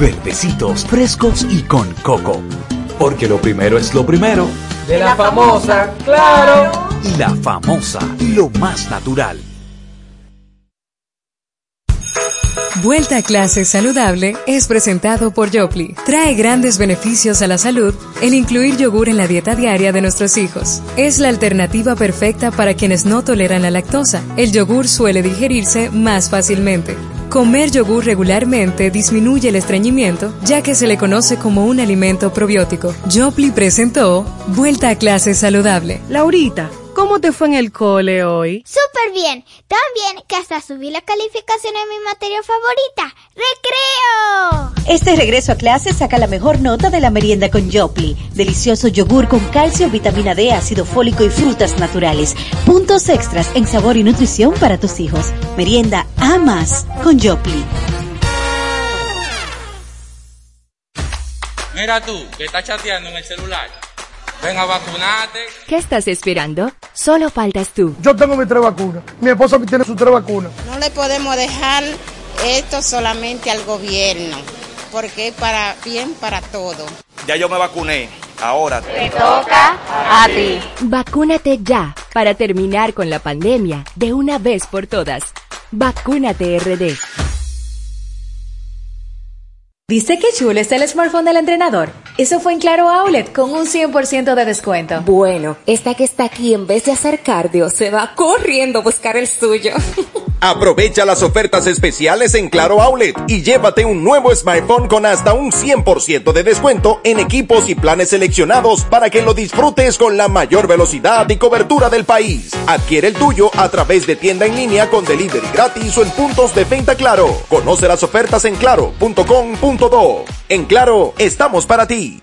verdecitos, frescos y con coco. Porque lo primero es lo primero. De la famosa, claro. Y la famosa, lo más natural. Vuelta a clase saludable es presentado por Jopli. Trae grandes beneficios a la salud el incluir yogur en la dieta diaria de nuestros hijos. Es la alternativa perfecta para quienes no toleran la lactosa. El yogur suele digerirse más fácilmente. Comer yogur regularmente disminuye el estreñimiento, ya que se le conoce como un alimento probiótico. Jopli presentó Vuelta a clase saludable. Laurita, ¿Cómo te fue en el cole hoy? Súper bien. Tan bien que hasta subí la calificación en mi materia favorita. ¡Recreo! Este regreso a clase saca la mejor nota de la merienda con Jopli. Delicioso yogur con calcio, vitamina D, ácido fólico y frutas naturales. Puntos extras en sabor y nutrición para tus hijos. Merienda a más con Jopli. Mira tú, que estás chateando en el celular. Ven a vacunarte. ¿Qué estás esperando? Solo faltas tú. Yo tengo mi tres vacunas. Mi esposa tiene sus tres vacunas. No le podemos dejar esto solamente al gobierno, porque es para bien para todo. Ya yo me vacuné. Ahora te toca a ti. Vacúnate ya para terminar con la pandemia de una vez por todas. Vacúnate RD. ¿Viste qué chulo está el smartphone del entrenador? Eso fue en Claro Outlet con un 100% de descuento. Bueno, esta que está aquí en vez de hacer cardio se va corriendo a buscar el suyo. Aprovecha las ofertas especiales en Claro Outlet y llévate un nuevo smartphone con hasta un 100% de descuento en equipos y planes seleccionados para que lo disfrutes con la mayor velocidad y cobertura del país. Adquiere el tuyo a través de tienda en línea con delivery gratis o en puntos de venta Claro. Conoce las ofertas en claro.com.do. En Claro, estamos para ti.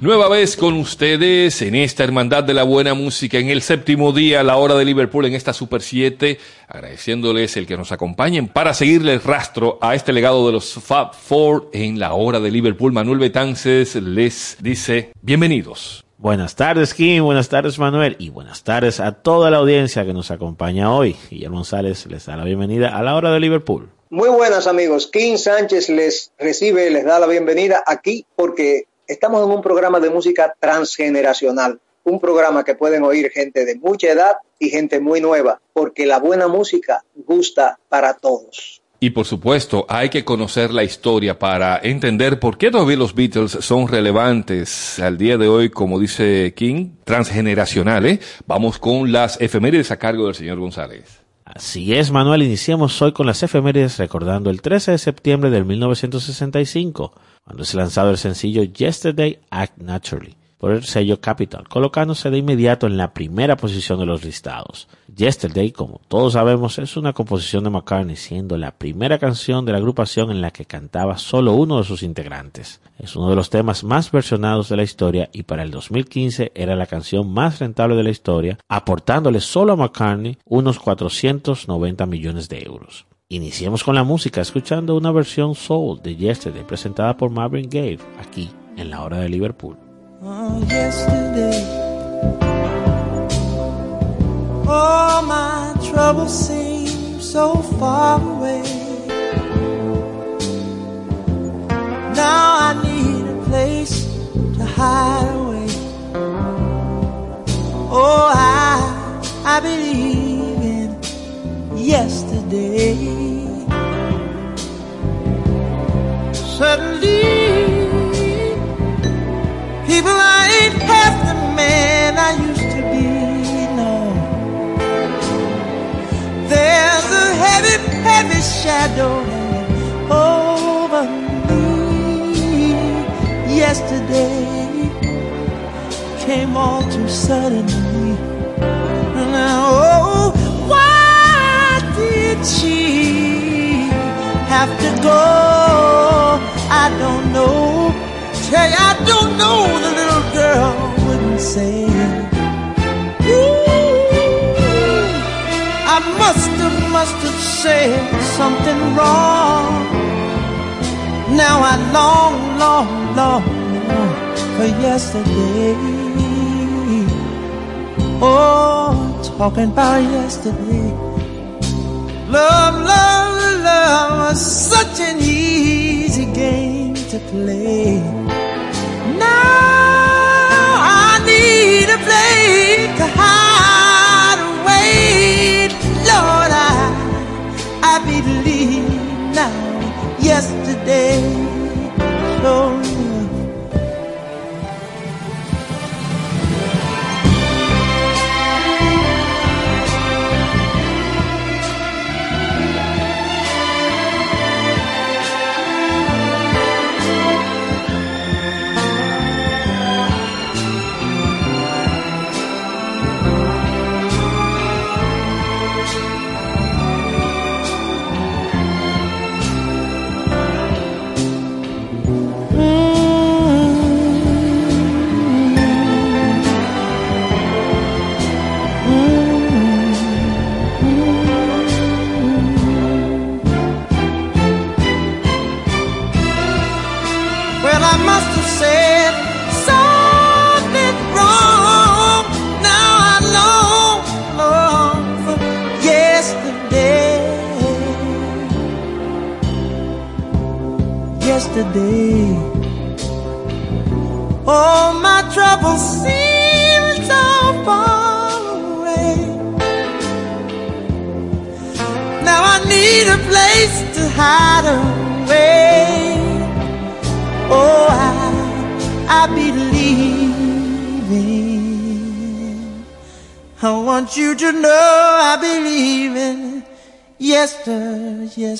Nueva vez con ustedes en esta Hermandad de la Buena Música, en el séptimo día, a la hora de Liverpool, en esta Super 7, agradeciéndoles el que nos acompañen para seguirle el rastro a este legado de los Fab Four en la hora de Liverpool. Manuel Betances les dice bienvenidos. Buenas tardes, Kim. Buenas tardes, Manuel. Y buenas tardes a toda la audiencia que nos acompaña hoy. Guillermo González les da la bienvenida a la hora de Liverpool. Muy buenas, amigos. Kim Sánchez les recibe, les da la bienvenida aquí porque estamos en un programa de música transgeneracional, un programa que pueden oír gente de mucha edad y gente muy nueva, porque la buena música gusta para todos. Y por supuesto, hay que conocer la historia para entender por qué todavía los Beatles son relevantes al día de hoy, como dice King, transgeneracionales. Vamos con las efemérides a cargo del señor González. Así es, Manuel, iniciamos hoy con las efemérides recordando el 13 de septiembre del 1965, cuando es lanzado el sencillo Yesterday Act Naturally por el sello Capital, colocándose de inmediato en la primera posición de los listados. Yesterday, como todos sabemos, es una composición de McCartney, siendo la primera canción de la agrupación en la que cantaba solo uno de sus integrantes. Es uno de los temas más versionados de la historia y para el 2015 era la canción más rentable de la historia, aportándole solo a McCartney unos 490 millones de euros. Iniciemos con la música escuchando una versión soul de Yesterday presentada por Marvin Gaye aquí en la hora de Liverpool. Oh. Yesterday. Suddenly. People, I ain't half the man I used to be, no. There's a heavy, heavy shadow over me. Yesterday came all too suddenly. Now, oh, she have to go? I don't know. Tell you, I don't know. The little girl wouldn't say. Ooh, I must have, must have said something wrong. Now I long, long, long, long for yesterday. Oh, talking about yesterday. Love, love, love was such an easy game to play. Now I need a place to hide away. Lord, I, I believe now yesterday. Oh,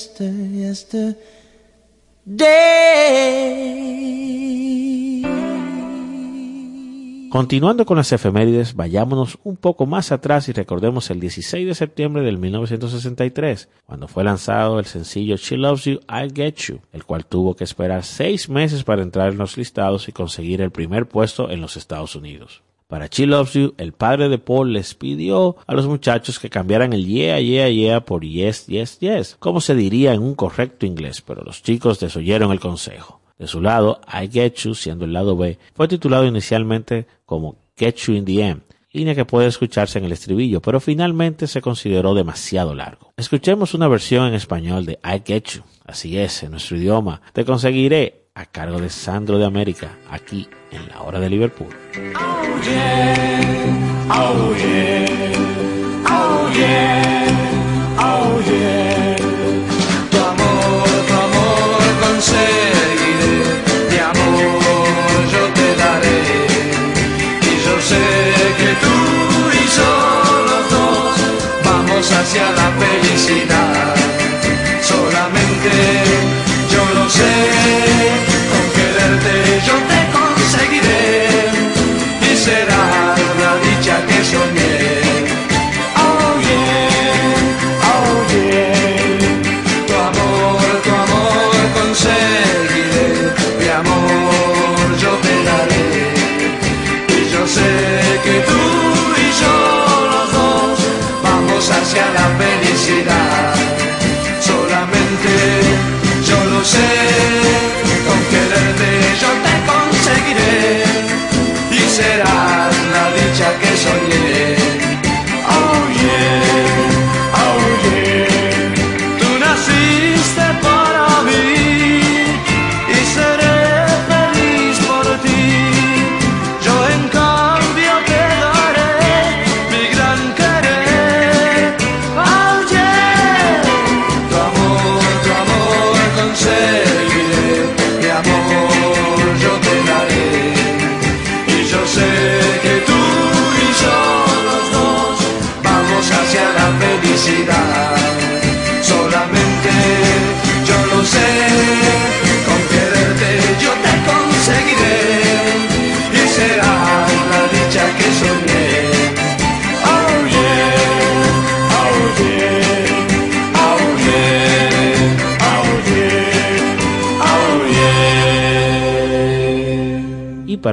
yester, yesterday. Continuando con las efemérides, vayámonos un poco más atrás y recordemos el 16 de septiembre del 1963, cuando fue lanzado el sencillo She Loves You, I'll Get You, el cual tuvo que esperar seis meses para entrar en los listados y conseguir el primer puesto en los Estados Unidos. Para She Loves You, el padre de Paul les pidió a los muchachos que cambiaran el yeah, yeah, yeah por yes, yes, yes, como se diría en un correcto inglés, pero los chicos desoyeron el consejo. De su lado, I Get You, siendo el lado B, fue titulado inicialmente como Get You in the End, línea que puede escucharse en el estribillo, pero finalmente se consideró demasiado largo. Escuchemos una versión en español de I Get You, así es, en nuestro idioma, Te conseguiré, a cargo de Sandro de América, aquí en la hora de Liverpool. Oh yeah, oh yeah, oh yeah, oh. Tu amor, tu amor conseguiré, mi amor yo te daré. Y yo sé que tú y yo los dos vamos hacia la felicidad.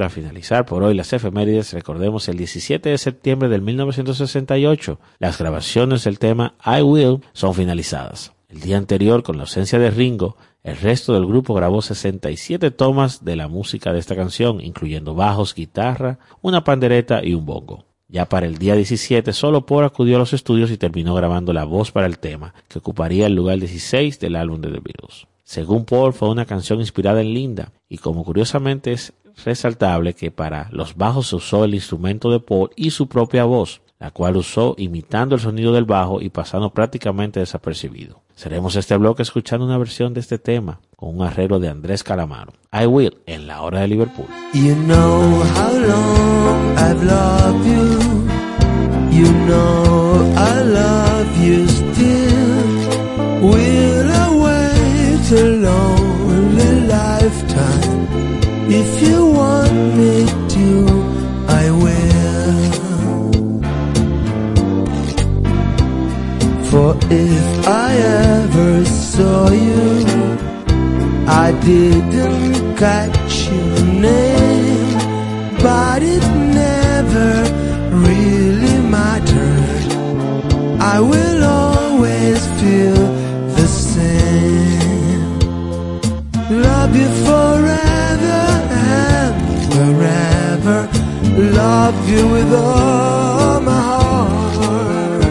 Para finalizar por hoy las efemérides, recordemos el 17 de septiembre del 1968, las grabaciones del tema I Will son finalizadas. El día anterior, con la ausencia de Ringo, el resto del grupo grabó 67 tomas de la música de esta canción, incluyendo bajos, guitarra, una pandereta y un bongo. Ya para el día 17, solo Paul acudió a los estudios y terminó grabando la voz para el tema, que ocuparía el lugar 16 del álbum de The Beatles. Según Paul, fue una canción inspirada en Linda, y como curiosamente es resaltable que para los bajos se usó el instrumento de Paul y su propia voz, la cual usó imitando el sonido del bajo y pasando prácticamente desapercibido. Seremos este bloque escuchando una versión de este tema con un arreglo de Andrés Calamaro. I Will en la hora de Liverpool. You know how long I've loved you. You know I love you still. Will I wait a lonely lifetime? If you want me to, I will. For if I ever saw you, I didn't catch your name, but it never really mattered. I will always feel the same. Love you forever wherever. Love you with all my heart.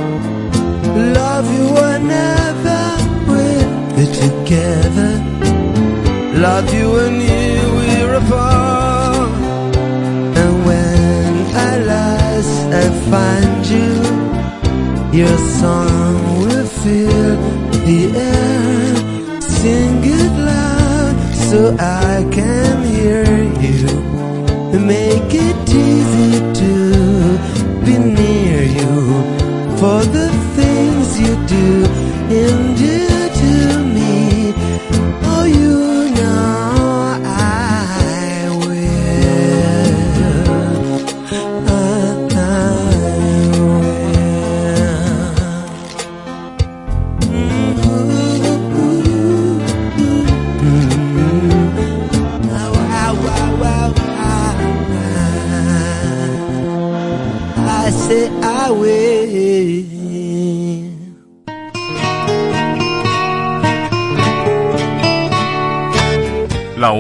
Love you whenever we're together. Love you when you we're apart. And when at last I find you, your song will fill the air. Sing it loud so I can hear you. Make it easy to be near you for the things you do and do to me. Oh, you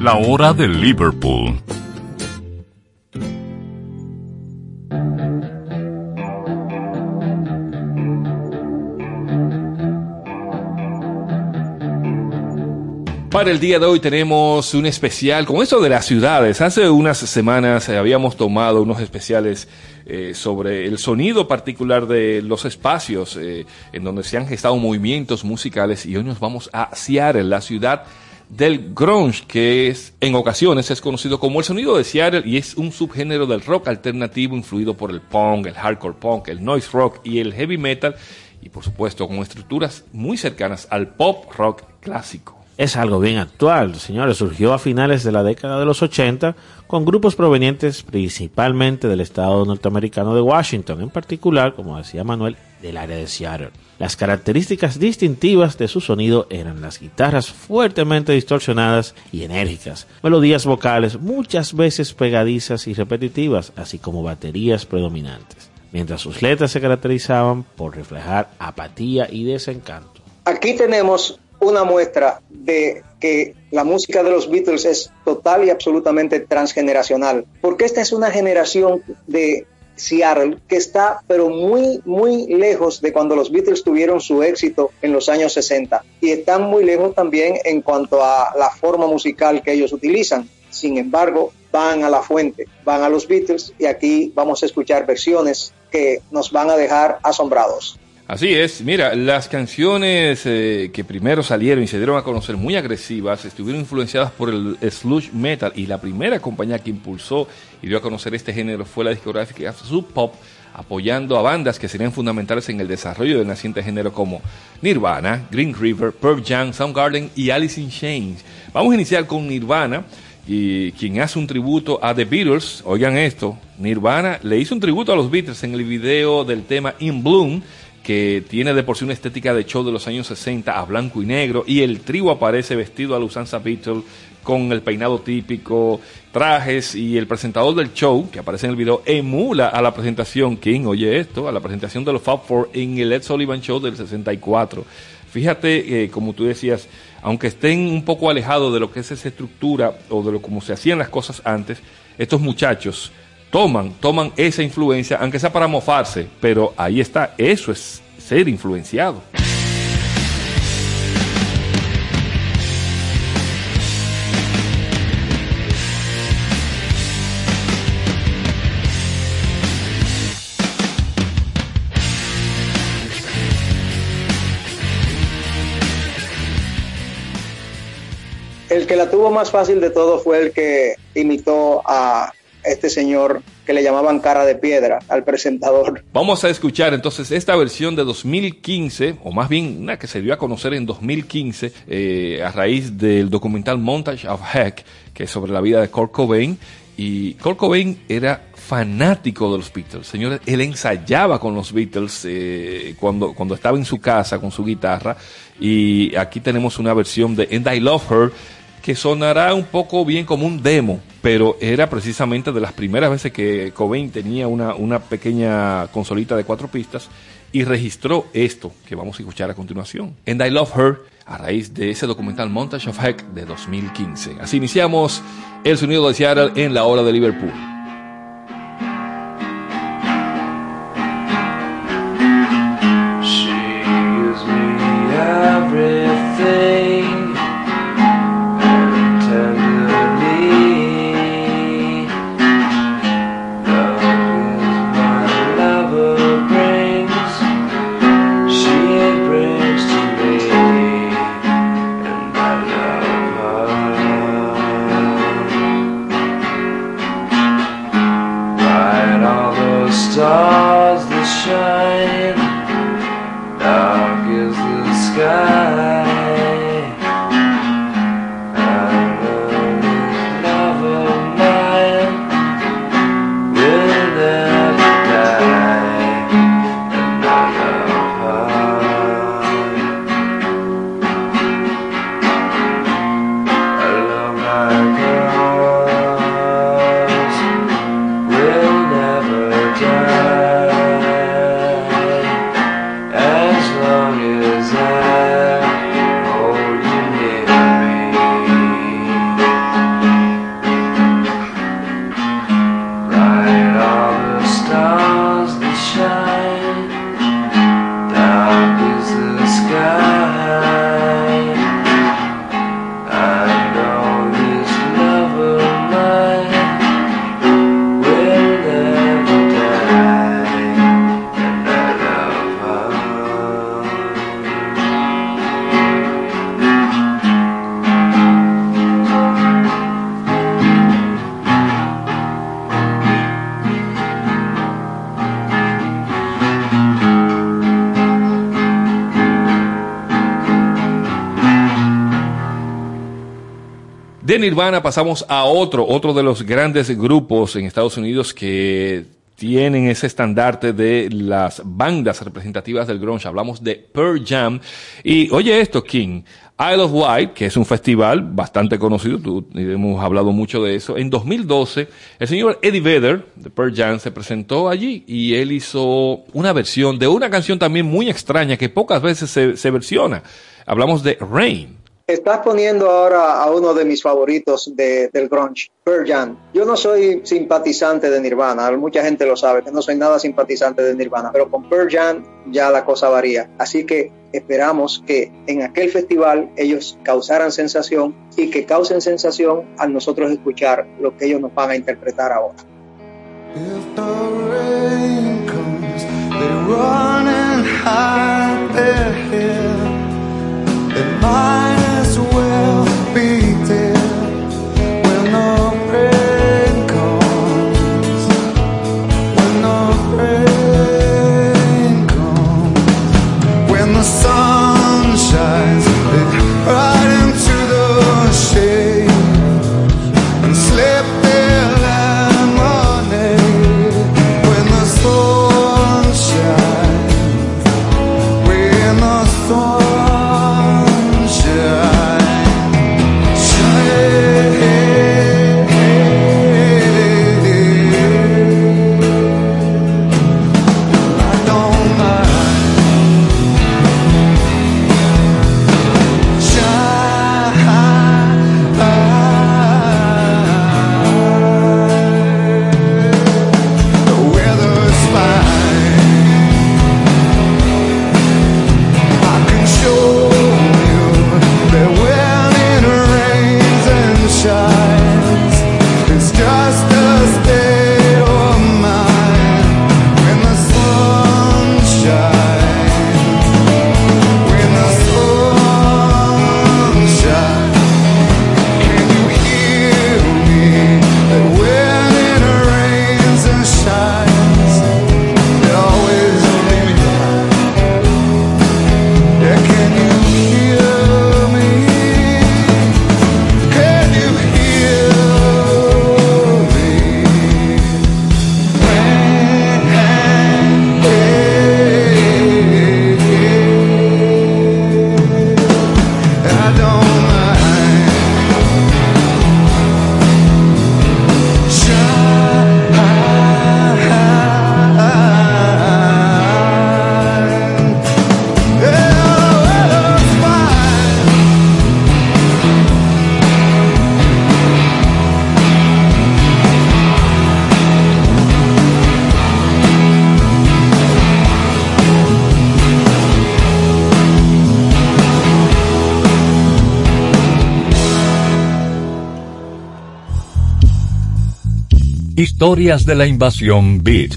La hora de Liverpool. Para el día de hoy tenemos un especial con eso de las ciudades. Hace unas semanas eh, habíamos tomado unos especiales eh, sobre el sonido particular de los espacios eh, en donde se han gestado movimientos musicales y hoy nos vamos a Seattle, la ciudad del grunge, que es en ocasiones es conocido como el sonido de Seattle y es un subgénero del rock alternativo influido por el punk, el hardcore punk, el noise rock y el heavy metal y por supuesto con estructuras muy cercanas al pop rock clásico. Es algo bien actual, señores. Surgió a finales de la década de los 80 con grupos provenientes principalmente del estado norteamericano de Washington, en particular, como decía Manuel, del área de Seattle. Las características distintivas de su sonido eran las guitarras fuertemente distorsionadas y enérgicas, melodías vocales muchas veces pegadizas y repetitivas, así como baterías predominantes, mientras sus letras se caracterizaban por reflejar apatía y desencanto. Aquí tenemos una muestra de que la música de los Beatles es total y absolutamente transgeneracional, porque esta es una generación de Seattle que está pero muy muy lejos de cuando los Beatles tuvieron su éxito en los años 60 y están muy lejos también en cuanto a la forma musical que ellos utilizan. Sin embargo, van a la fuente, van a los Beatles y aquí vamos a escuchar versiones que nos van a dejar asombrados. Así es, mira, las canciones eh, que primero salieron y se dieron a conocer muy agresivas estuvieron influenciadas por el sludge metal y la primera compañía que impulsó y dio a conocer este género fue la discográfica Sub Pop, apoyando a bandas que serían fundamentales en el desarrollo del naciente género como Nirvana, Green River, Pearl Jam, Soundgarden y Alice in Chains. Vamos a iniciar con Nirvana y quien hace un tributo a The Beatles, oigan esto, Nirvana le hizo un tributo a los Beatles en el video del tema In Bloom que tiene de por sí una estética de show de los años 60 a blanco y negro, y el trío aparece vestido a la usanza Beatles con el peinado típico, trajes, y el presentador del show, que aparece en el video, emula a la presentación, ¿quién oye esto? A la presentación de los Fab Four en el Ed Sullivan Show del 64. Fíjate, eh, como tú decías, aunque estén un poco alejados de lo que es esa estructura o de lo como se hacían las cosas antes, estos muchachos toman, toman esa influencia, aunque sea para mofarse, pero ahí está, eso es ser influenciado. El que la tuvo más fácil de todo fue el que imitó a este señor que le llamaban cara de piedra al presentador. Vamos a escuchar entonces esta versión de 2015, o más bien una que se dio a conocer en 2015 eh, a raíz del documental Montage of Heck, que es sobre la vida de Kurt Cobain. Y Kurt Cobain era fanático de los Beatles. Señores, él ensayaba con los Beatles eh, cuando, cuando estaba en su casa con su guitarra. Y aquí tenemos una versión de And I Love Her sonará un poco bien como un demo, pero era precisamente de las primeras veces que Cobain tenía una, una pequeña consolita de cuatro pistas y registró esto que vamos a escuchar a continuación. And I Love Her, a raíz de ese documental Montage of Heck de 2015. Así iniciamos el sonido de Seattle en la hora de Liverpool. The stars that shine. Dark is the sky. Nirvana pasamos a otro, otro de los grandes grupos en Estados Unidos que tienen ese estandarte de las bandas representativas del grunge. Hablamos de Pearl Jam. Y oye esto, King. Isle of Wight, que es un festival bastante conocido, tú, hemos hablado mucho de eso. En 2012, el señor Eddie Vedder de Pearl Jam se presentó allí y él hizo una versión de una canción también muy extraña que pocas veces se, se versiona. Hablamos de Rain. Estás poniendo ahora a uno de mis favoritos de, del grunge, Pearl Jam. Yo no soy simpatizante de Nirvana, mucha gente lo sabe, que no soy nada simpatizante de Nirvana, pero con Pearl Jam ya la cosa varía. Así que esperamos que en aquel festival ellos causaran sensación y que causen sensación al nosotros escuchar lo que ellos nos van a interpretar ahora. Historias de la invasión Beat.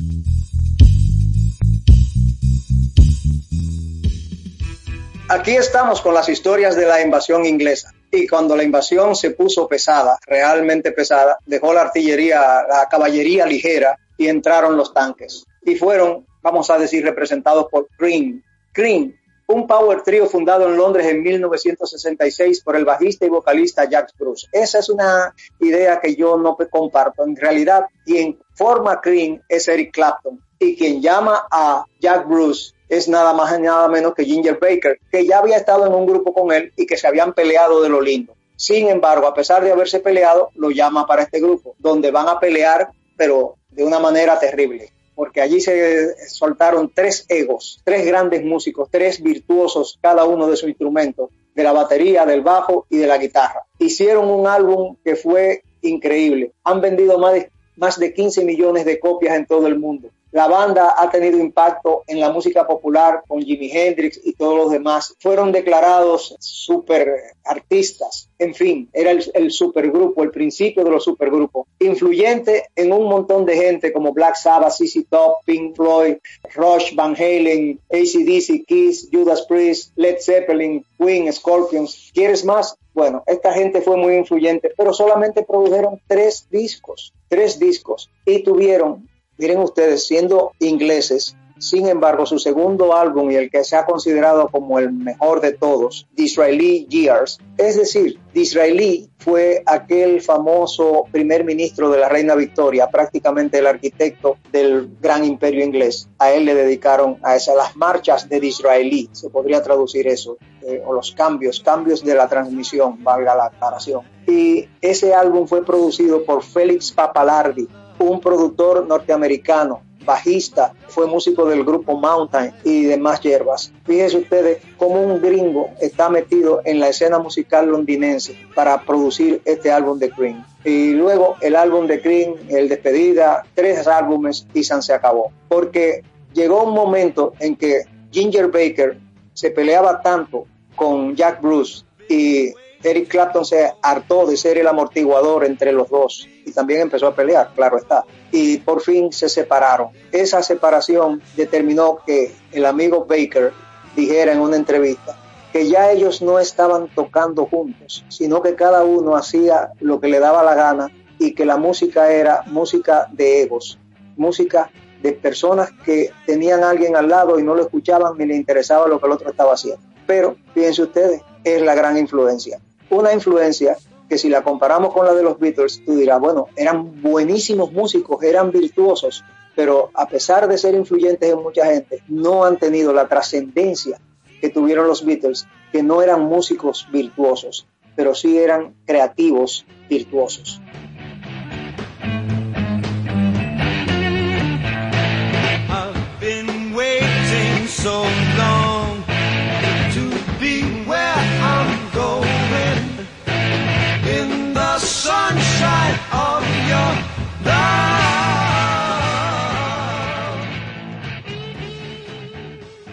Aquí estamos con las historias de la invasión inglesa. Y cuando la invasión se puso pesada, realmente pesada, dejó la artillería, la caballería ligera y entraron los tanques. Y fueron, vamos a decir, representados por Cream. Cream, un power trio fundado en Londres en 1966 por el bajista y vocalista Jack Bruce. Esa es una idea que yo no comparto. En realidad, quien forma Cream es Eric Clapton y quien llama a Jack Bruce es nada más y nada menos que Ginger Baker, que ya había estado en un grupo con él y que se habían peleado de lo lindo. Sin embargo, a pesar de haberse peleado, lo llama para este grupo, donde van a pelear, pero de una manera terrible, porque allí se soltaron tres egos, tres grandes músicos, tres virtuosos, cada uno de su instrumento, de la batería, del bajo y de la guitarra. Hicieron un álbum que fue increíble. Han vendido más de, más de 15 millones de copias en todo el mundo. La banda ha tenido impacto en la música popular con Jimi Hendrix y todos los demás. Fueron declarados super artistas. En fin, era el, el supergrupo, el principio de los supergrupos. Influyente en un montón de gente como Black Sabbath, ZZ Top, Pink Floyd, Rush, Van Halen, ACDC, Kiss, Judas Priest, Led Zeppelin, Queen, Scorpions. ¿Quieres más? Bueno, esta gente fue muy influyente, pero solamente produjeron tres discos, tres discos y tuvieron miren ustedes, siendo ingleses, Sin embargo, su segundo álbum y el que se ha considerado como el mejor de todos, Disraeli Years, es decir, Disraeli fue aquel famoso primer ministro de la reina Victoria, prácticamente el arquitecto del gran imperio inglés. A él le dedicaron a esas las marchas de Disraeli, se podría traducir eso, eh, o los cambios, cambios de la transmisión, valga la aclaración. Y ese álbum fue producido por Félix Papalardi, un productor norteamericano bajista, fue músico del grupo Mountain y demás hierbas. Fíjense ustedes cómo un gringo está metido en la escena musical londinense para producir este álbum de Cream. Y luego el álbum de Cream, el despedida, tres álbumes y San se acabó. Porque llegó un momento en que Ginger Baker se peleaba tanto con Jack Bruce y Eric Clapton se hartó de ser el amortiguador entre los dos y también empezó a pelear, claro está. Y por fin se separaron. Esa separación determinó que el amigo Baker dijera en una entrevista que ya ellos no estaban tocando juntos, sino que cada uno hacía lo que le daba la gana y que la música era música de egos, música de personas que tenían a alguien al lado y no lo escuchaban ni le interesaba lo que el otro estaba haciendo. Pero, fíjense ustedes, es la gran influencia una influencia que si la comparamos con la de los Beatles, tú dirás, bueno, eran buenísimos músicos, eran virtuosos, pero a pesar de ser influyentes en mucha gente, no han tenido la trascendencia que tuvieron los Beatles, que no eran músicos virtuosos, pero sí eran creativos virtuosos.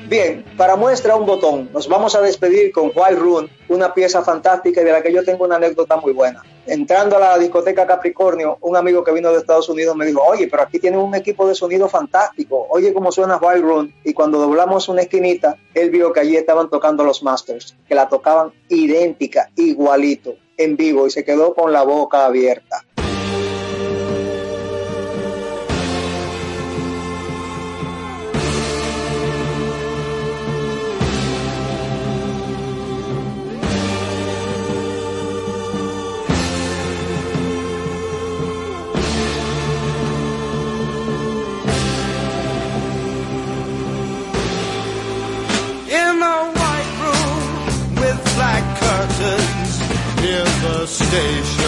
Bien, para muestra un botón, nos vamos a despedir con Wild Rune, una pieza fantástica y de la que yo tengo una anécdota muy buena. Entrando a la discoteca Capricornio, un amigo que vino de Estados Unidos me dijo, oye, pero aquí tienen un equipo de sonido fantástico, oye cómo suena Wild Rune. Y cuando doblamos una esquinita, él vio que allí estaban tocando los Masters, que la tocaban idéntica, igualito, en vivo, y se quedó con la boca abierta. Station.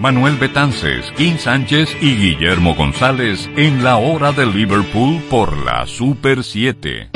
Manuel Betances, Kim Sánchez y Guillermo González en la hora de Liverpool por la Super 7.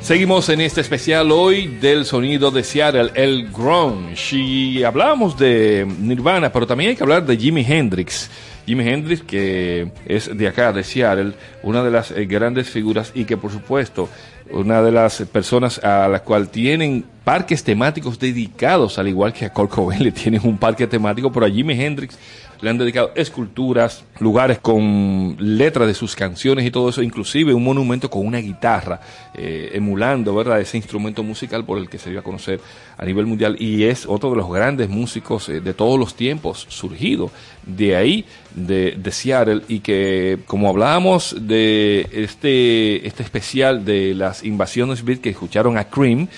Seguimos en este especial hoy del sonido de Seattle, el grunge. Y hablamos de Nirvana, pero también hay que hablar de Jimi Hendrix. Jimi Hendrix, que es de acá, de Seattle, una de las eh, grandes figuras y que por supuesto una de las personas a la cual tienen parques temáticos dedicados, al igual que a Kurt le tienen un parque temático, pero a Jimi Hendrix le han dedicado esculturas, lugares con letras de sus canciones y todo eso, inclusive un monumento con una guitarra, eh, emulando, ¿verdad?, ese instrumento musical por el que se dio a conocer a nivel mundial y es otro de los grandes músicos eh, de todos los tiempos, surgido de ahí, de, de Seattle, y que, como hablábamos de este, este especial de las invasiones beat que escucharon a Cream,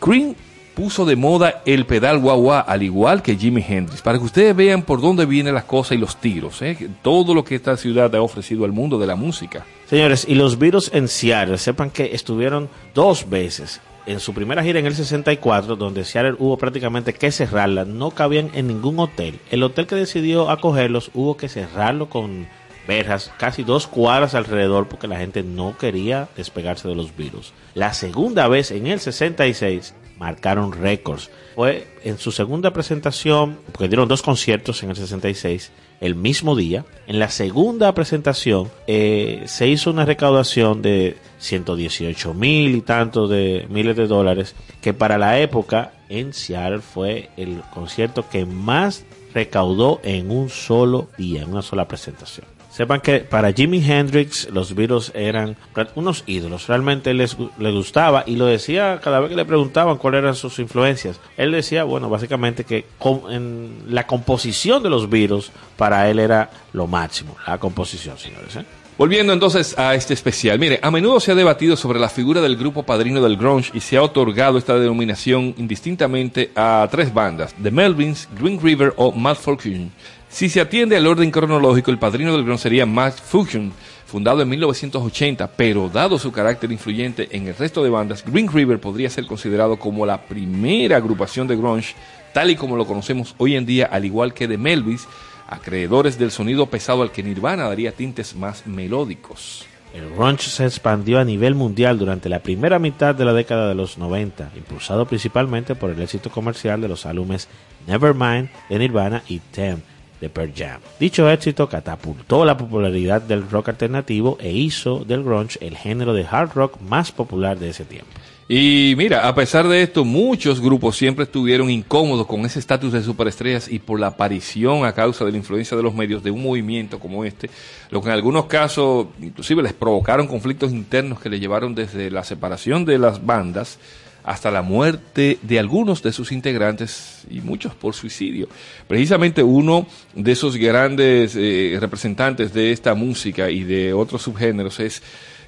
Cream puso de moda el pedal guagua al igual que Jimi Hendrix, para que ustedes vean por dónde vienen las cosas y los tiros, ¿eh? todo lo que esta ciudad ha ofrecido al mundo de la música. Señores, y los virus en Seattle, sepan que estuvieron dos veces en su primera gira en el 64, donde Seattle hubo prácticamente que cerrarla, no cabían en ningún hotel. El hotel que decidió acogerlos hubo que cerrarlo con verjas, casi dos cuadras alrededor, porque la gente no quería despegarse de los virus. La segunda vez en el 66 marcaron récords. Fue en su segunda presentación, porque dieron dos conciertos en el 66, el mismo día. En la segunda presentación eh, se hizo una recaudación de 118 mil y tanto de miles de dólares, que para la época en Seattle fue el concierto que más recaudó en un solo día, en una sola presentación. Sepan que para Jimi Hendrix los Beatles eran unos ídolos, realmente les, le gustaba y lo decía cada vez que le preguntaban cuáles eran sus influencias. Él decía, bueno, básicamente que en la composición de los Beatles para él era lo máximo, la composición, señores. ¿eh? Volviendo entonces a este especial, mire, a menudo se ha debatido sobre la figura del grupo padrino del grunge y se ha otorgado esta denominación indistintamente a tres bandas, The Melvins, Green River o Mad Fortune. Si se atiende al orden cronológico, el padrino del grunge sería Matt Fusion, fundado en 1980, pero dado su carácter influyente en el resto de bandas, Green River podría ser considerado como la primera agrupación de grunge, tal y como lo conocemos hoy en día, al igual que The Melvins, acreedores del sonido pesado al que Nirvana daría tintes más melódicos. El grunge se expandió a nivel mundial durante la primera mitad de la década de los 90, impulsado principalmente por el éxito comercial de los álbumes Nevermind de Nirvana y Them de Pearl Jam. Dicho éxito catapultó la popularidad del rock alternativo e hizo del grunge el género de hard rock más popular de ese tiempo. Y mira, a pesar de esto, muchos grupos siempre estuvieron incómodos con ese estatus de superestrellas y por la aparición a causa de la influencia de los medios de un movimiento como este, lo que en algunos casos inclusive les provocaron conflictos internos que les llevaron desde la separación de las bandas hasta la muerte de algunos de sus integrantes y muchos por suicidio. Precisamente uno de esos grandes eh, representantes de esta música y de otros subgéneros es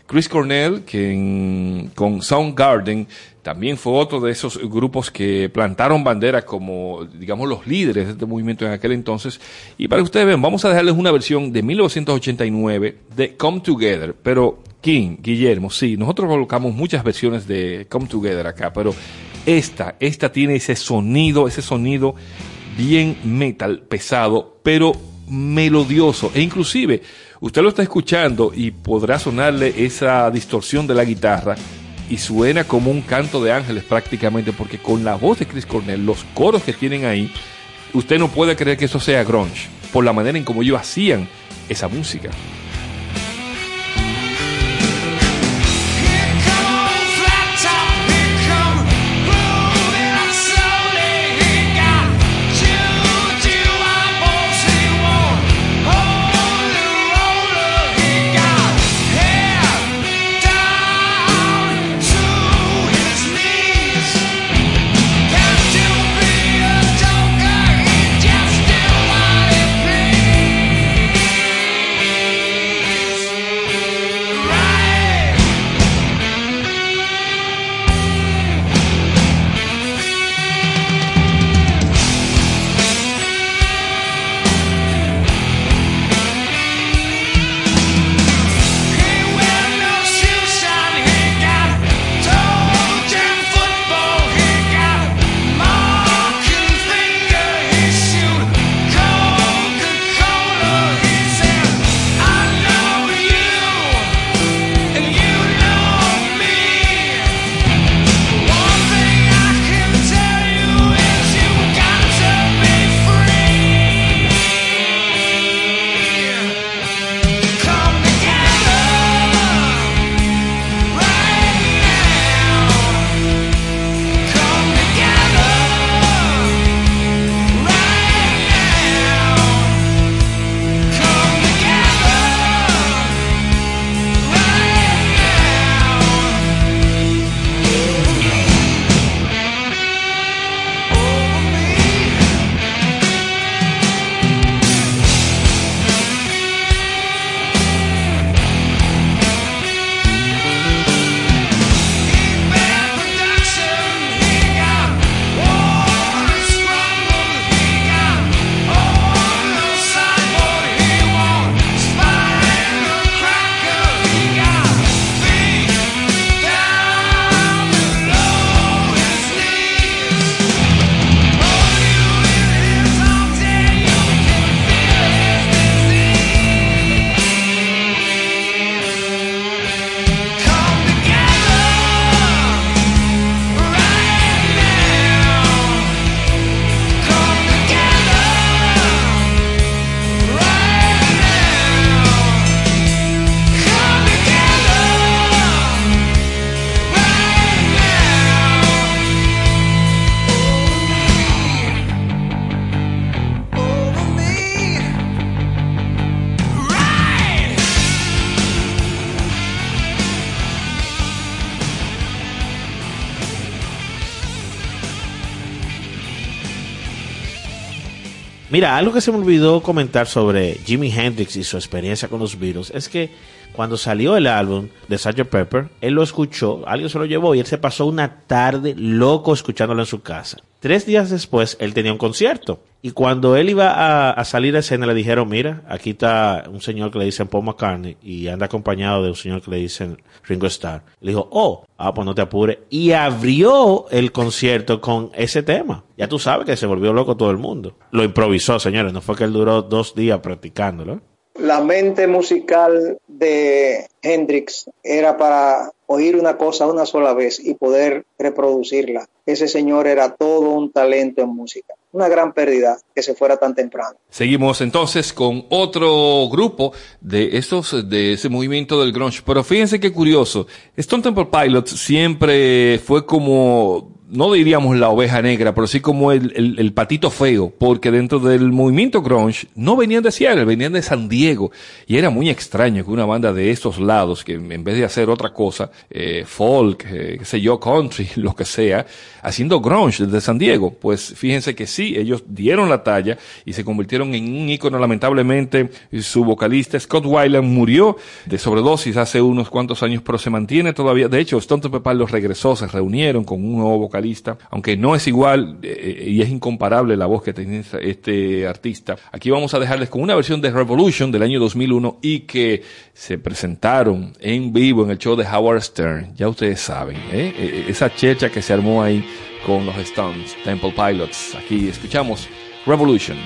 Chris Cornell, que en- con Soundgarden también fue otro de esos grupos que plantaron banderas como, digamos, los líderes de este movimiento en aquel entonces. Y para que ustedes vean, vamos a dejarles una versión de 1989 de Come Together. Pero, King, Guillermo, sí, nosotros colocamos muchas versiones de Come Together acá, pero esta, esta tiene ese sonido, ese sonido bien metal, pesado, pero melodioso. E inclusive, usted lo está escuchando y podrá sonarle esa distorsión de la guitarra y suena como un canto de ángeles prácticamente, porque con la voz de Chris Cornell, los coros que tienen ahí, usted no puede creer que eso sea grunge, por la manera en como ellos hacían esa música. Mira, algo que se me olvidó comentar sobre Jimi Hendrix y su experiencia con los Beatles es que cuando salió el álbum de Sgt. Pepper, él lo escuchó, alguien se lo llevó y él se pasó una tarde loco escuchándolo en su casa. Tres días después, él tenía un concierto. Y cuando él iba a, salir a escena, le dijeron, mira, aquí está un señor que le dicen Paul McCartney y anda acompañado de un señor que le dicen Ringo Starr. Le dijo, oh, ah, pues no te apures. Y abrió el concierto con ese tema. Ya tú sabes que se volvió loco todo el mundo. Lo improvisó, señores. No fue que él duró dos días practicándolo. La mente musical de Hendrix era para oír una cosa una sola vez y poder reproducirla. Ese señor era todo un talento en música. Una gran pérdida que se fuera tan temprano. Seguimos entonces con otro grupo de estos, de ese movimiento del grunge. Pero fíjense qué curioso. Stone Temple Pilots siempre fue como no diríamos la oveja negra, pero sí como el, el, el, patito feo, porque dentro del movimiento grunge no venían de Seattle, venían de San Diego. Y era muy extraño que una banda de estos lados, que en vez de hacer otra cosa, eh, folk, eh, qué sé yo, country, lo que sea, haciendo grunge desde San Diego, pues fíjense que sí, ellos dieron la talla y se convirtieron en un ícono. Lamentablemente, su vocalista Scott Weiland murió de sobredosis hace unos cuantos años, pero se mantiene todavía. De hecho, Stone Temple Pilots regresó, se reunieron con un nuevo vocalista aunque no es igual eh, y es incomparable la voz que tiene este artista. Aquí vamos a dejarles con una versión de Revolution del año 2001 y que se presentaron en vivo en el show de Howard Stern. Ya ustedes saben, ¿eh? Esa checha que se armó ahí con los Stones, Temple Pilots. Aquí escuchamos Revolution.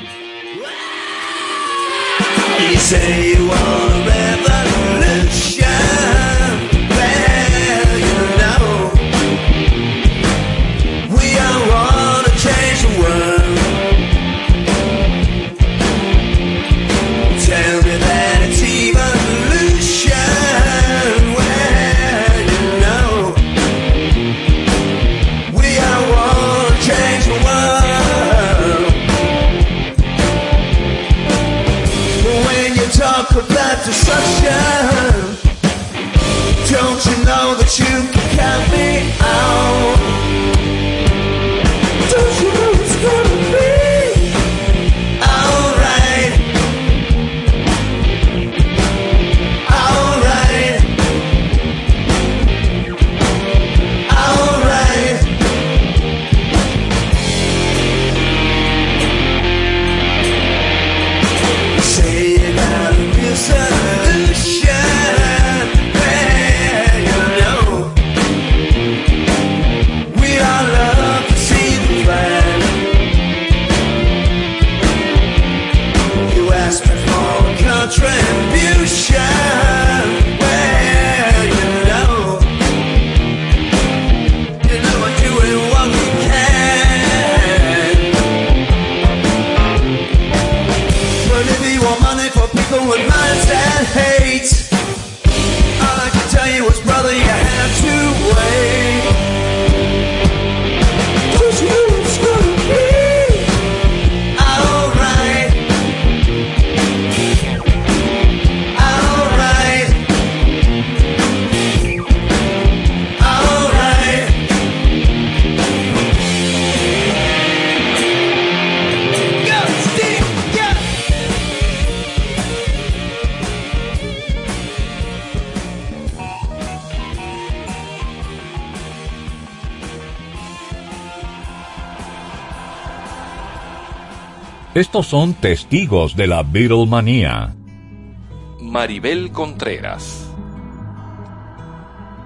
Estos son testigos de la Beatlemanía. Maribel Contreras.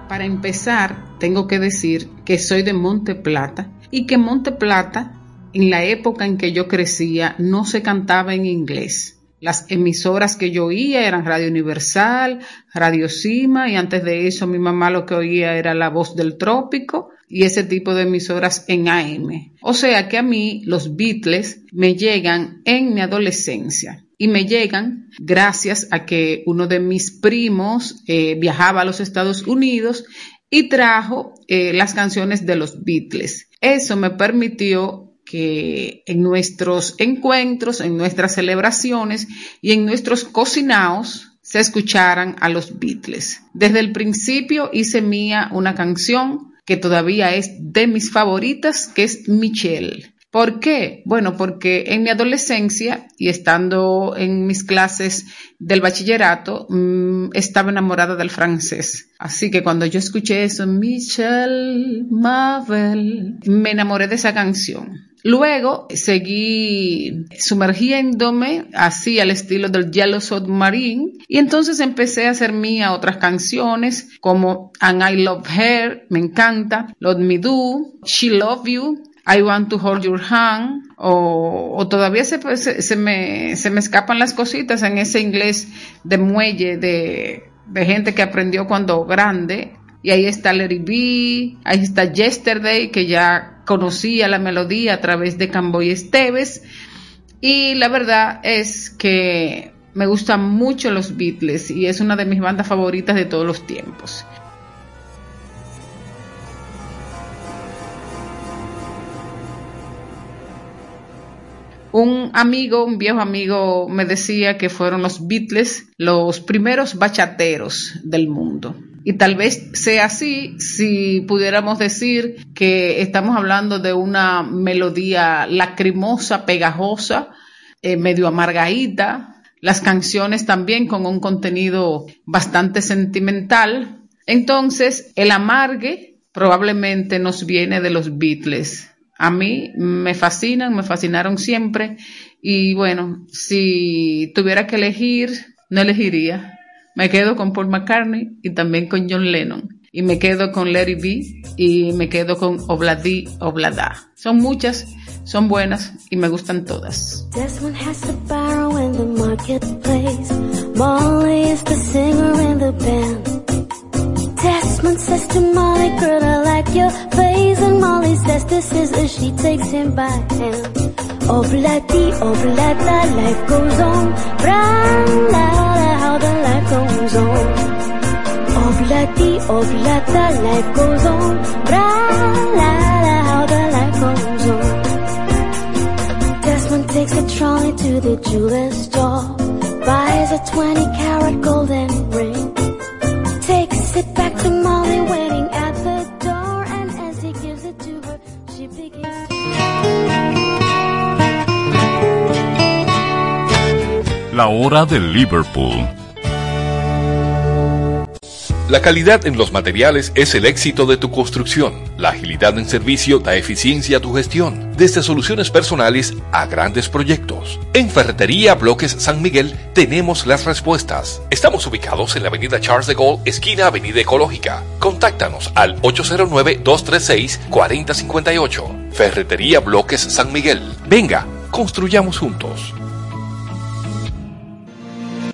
Para empezar, tengo que decir que soy de Monte Plata y que Monte Plata, en la época en que yo crecía, no se cantaba en inglés. Las emisoras que yo oía eran Radio Universal, Radio Cima y antes de eso mi mamá lo que oía era La Voz del Trópico y ese tipo de emisoras en AM. O sea que a mí los Beatles me llegan en mi adolescencia y me llegan gracias a que uno de mis primos eh, viajaba a los Estados Unidos y trajo eh, las canciones de los Beatles. Eso me permitió que en nuestros encuentros, en nuestras celebraciones y en nuestros cocinaos se escucharan a los Beatles. Desde el principio hice mía una canción que todavía es de mis favoritas, que es Michelle. ¿Por qué? Bueno, porque en mi adolescencia y estando en mis clases del bachillerato, mmm, estaba enamorada del francés. Así que cuando yo escuché eso, Michel Mavel, me enamoré de esa canción. Luego seguí sumergiéndome así al estilo del Yellow Submarine y entonces empecé a hacer mía otras canciones como And I Love Her, me encanta, Love Me Do, She Love You, I Want to Hold Your Hand, o, o todavía se, se, se, me, se me escapan las cositas en ese inglés de muelle, de, de gente que aprendió cuando grande. Y ahí está Larry B, ahí está Yesterday, que ya conocía la melodía a través de Camboy Esteves. Y la verdad es que me gustan mucho los Beatles y es una de mis bandas favoritas de todos los tiempos. Un amigo, un viejo amigo, me decía que fueron los Beatles los primeros bachateros del mundo. Y tal vez sea así si pudiéramos decir que estamos hablando de una melodía lacrimosa, pegajosa, eh, medio amargadita, las canciones también con un contenido bastante sentimental. Entonces, el amargue probablemente nos viene de los Beatles. A mí me fascinan, me fascinaron siempre y bueno, si tuviera que elegir, no elegiría. Me quedo con Paul McCartney y también con John Lennon. Y me quedo con Larry B y me quedo con Obladi Oblada. Son muchas, son buenas y me gustan todas. Desmond says to Molly, girl, I like your face. And Molly says this is as she takes him by hand. Obladi, oblada, life goes on. Bra, la, la, how the life goes on. Obladi, oblada, life goes on. Bra, la, la, how the life goes on. Desmond takes a trolley to the jeweler's store. Buys a 20 carat golden ring. La hora de Liverpool. La calidad en los materiales es el éxito de tu construcción. La agilidad en servicio da eficiencia a tu gestión, desde soluciones personales a grandes proyectos. En Ferretería Bloques San Miguel tenemos las respuestas. Estamos ubicados en la avenida Charles de Gaulle, esquina Avenida Ecológica. Contáctanos al 809-236-4058. Ferretería Bloques San Miguel. Venga, construyamos juntos.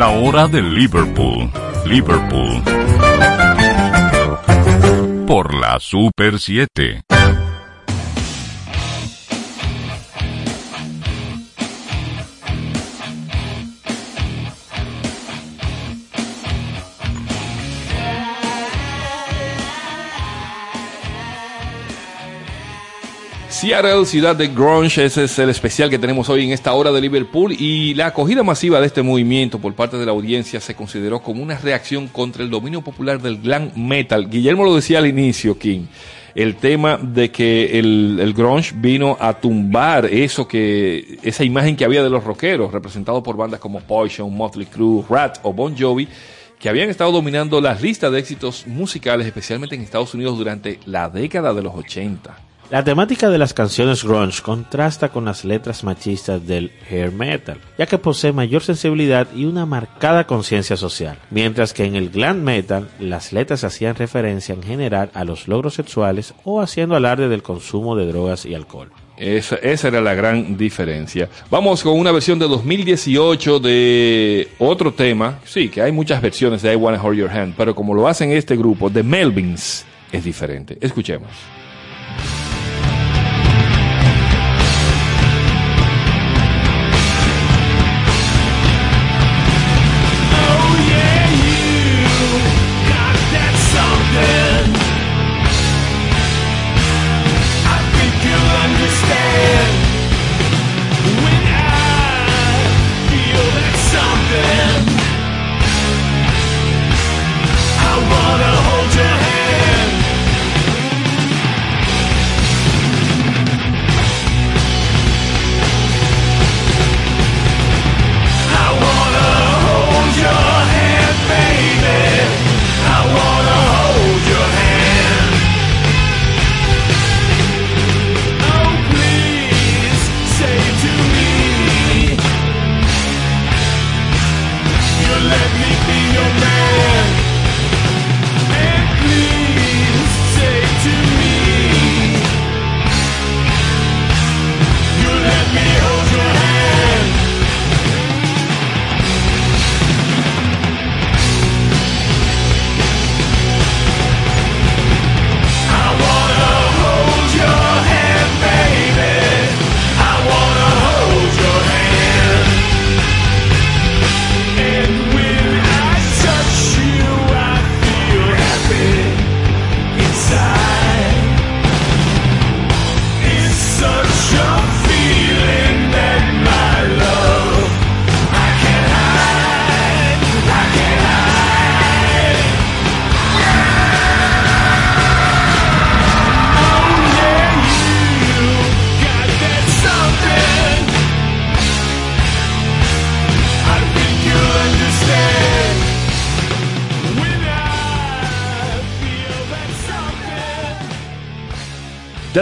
La hora de Liverpool. Liverpool. Por la Super 7. Seattle, ciudad de grunge, ese es el especial que tenemos hoy en esta hora de Liverpool y la acogida masiva de este movimiento por parte de la audiencia se consideró como una reacción contra el dominio popular del glam metal. Guillermo lo decía al inicio, King, el tema de que el, grunge vino a tumbar eso que, esa imagen que había de los rockeros, representado por bandas como Poison, Motley Crue, Rat o Bon Jovi, que habían estado dominando las listas de éxitos musicales, especialmente en Estados Unidos durante la década de los 80. La temática de las canciones grunge contrasta con las letras machistas del hair metal, ya que posee mayor sensibilidad y una marcada conciencia social, mientras que en el glam metal las letras hacían referencia en general a los logros sexuales o haciendo alarde del consumo de drogas y alcohol. Esa, esa, era la gran diferencia. Vamos con una versión de 2018 de otro tema. Sí, que hay muchas versiones de I Wanna Hold Your Hand, pero como lo hacen este grupo, de Melvins, es diferente. Escuchemos.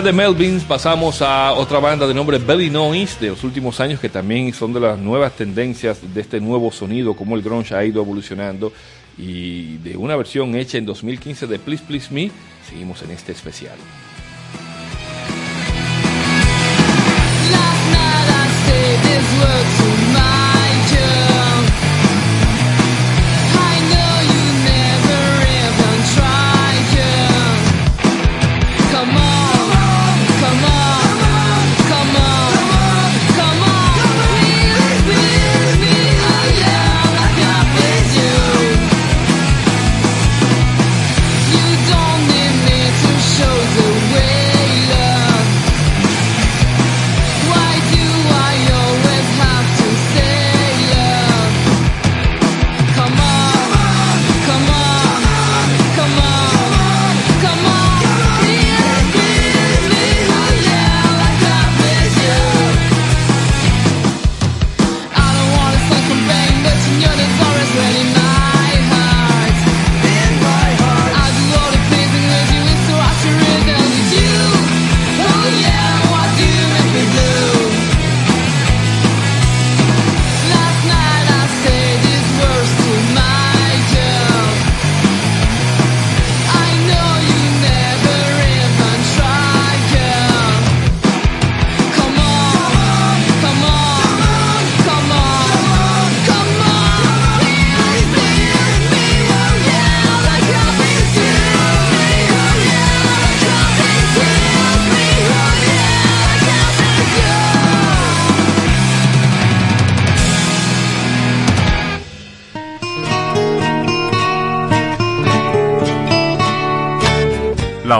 De Melvins pasamos a otra banda de nombre Belly Noise de los últimos años que también son de las nuevas tendencias de este nuevo sonido, como el grunge ha ido evolucionando y de una versión hecha en 2015 de Please Please Me, seguimos en este especial.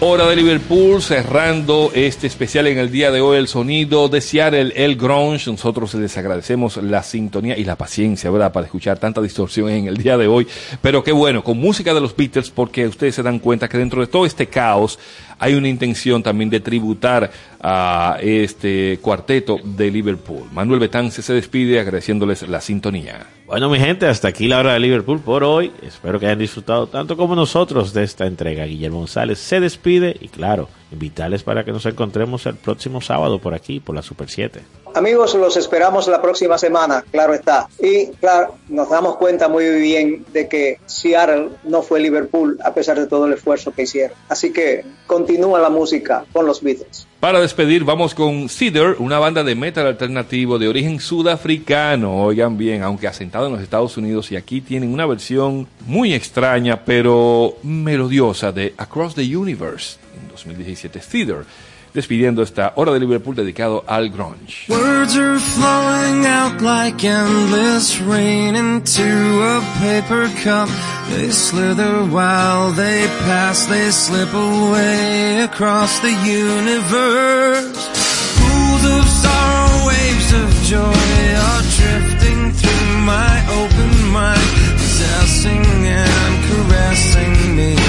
Hora de Liverpool, cerrando este especial en el día de hoy, el sonido de Seattle, el grunge. Nosotros les agradecemos la sintonía y la paciencia, ¿verdad?, para escuchar tanta distorsión en el día de hoy. Pero qué bueno, con música de los Beatles, porque ustedes se dan cuenta que dentro de todo este caos hay una intención también de tributar a este cuarteto de Liverpool. Manuel Betance se despide agradeciéndoles la sintonía. Bueno, mi gente, hasta aquí la hora de Liverpool por hoy. Espero que hayan disfrutado tanto como nosotros de esta entrega. Guillermo González se despide y claro, invitarles para que nos encontremos el próximo sábado por aquí, por la Super 7. Amigos, los esperamos la próxima semana, claro está. Y claro, nos damos cuenta muy bien de que Seattle no fue Liverpool a pesar de todo el esfuerzo que hicieron. Así que continúa la música con los Beatles. Para despedir, vamos con Cedar, una banda de metal alternativo de origen sudafricano. Oigan bien, aunque asentado en los Estados Unidos, y aquí tienen una versión muy extraña, pero melodiosa de Across the Universe 2017. Cedar, despidiendo esta hora de Liverpool dedicado al grunge. Words are flowing out like endless rain into a paper cup. They slither while they pass, they slip away across the universe. Pools of sorrow, waves of joy are drifting through my open mind, possessing and caressing me.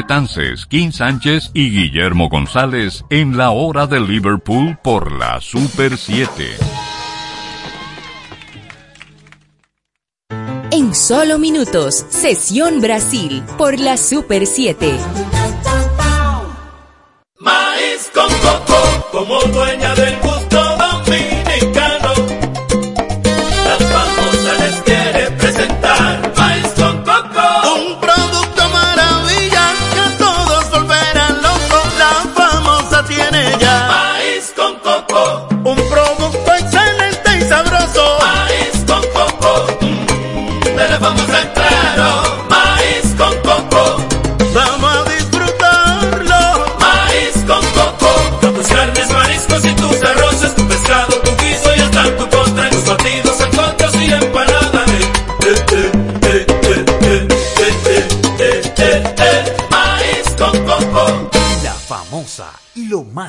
Betances, Kim Sánchez y Guillermo González en la hora de Liverpool por la Super 7. En solo minutos, Sesión Brasil por la Super 7.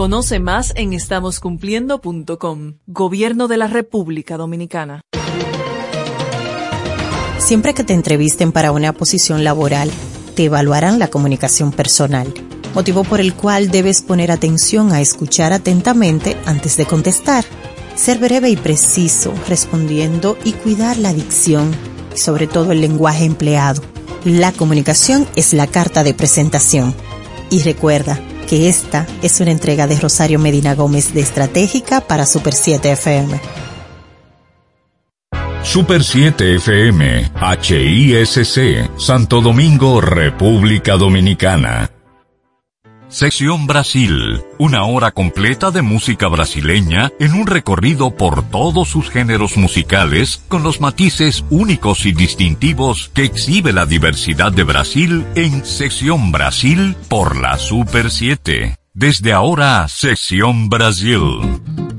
Conoce más en estamoscumpliendo.com. Gobierno de la República Dominicana. Siempre que te entrevisten para una posición laboral, te evaluarán la comunicación personal, motivo por el cual debes poner atención a escuchar atentamente antes de contestar, ser breve y preciso respondiendo y cuidar la dicción y sobre todo el lenguaje empleado. La comunicación es la carta de presentación. Y recuerda que esta es una entrega de Rosario Medina Gómez de Estratégica para Super 7 FM. Super 7 FM, HISC, Santo Domingo, República Dominicana. Sección Brasil, una hora completa de música brasileña en un recorrido por todos sus géneros musicales con los matices únicos y distintivos que exhibe la diversidad de Brasil en Sección Brasil por la Super 7. Desde ahora, Sección Brasil.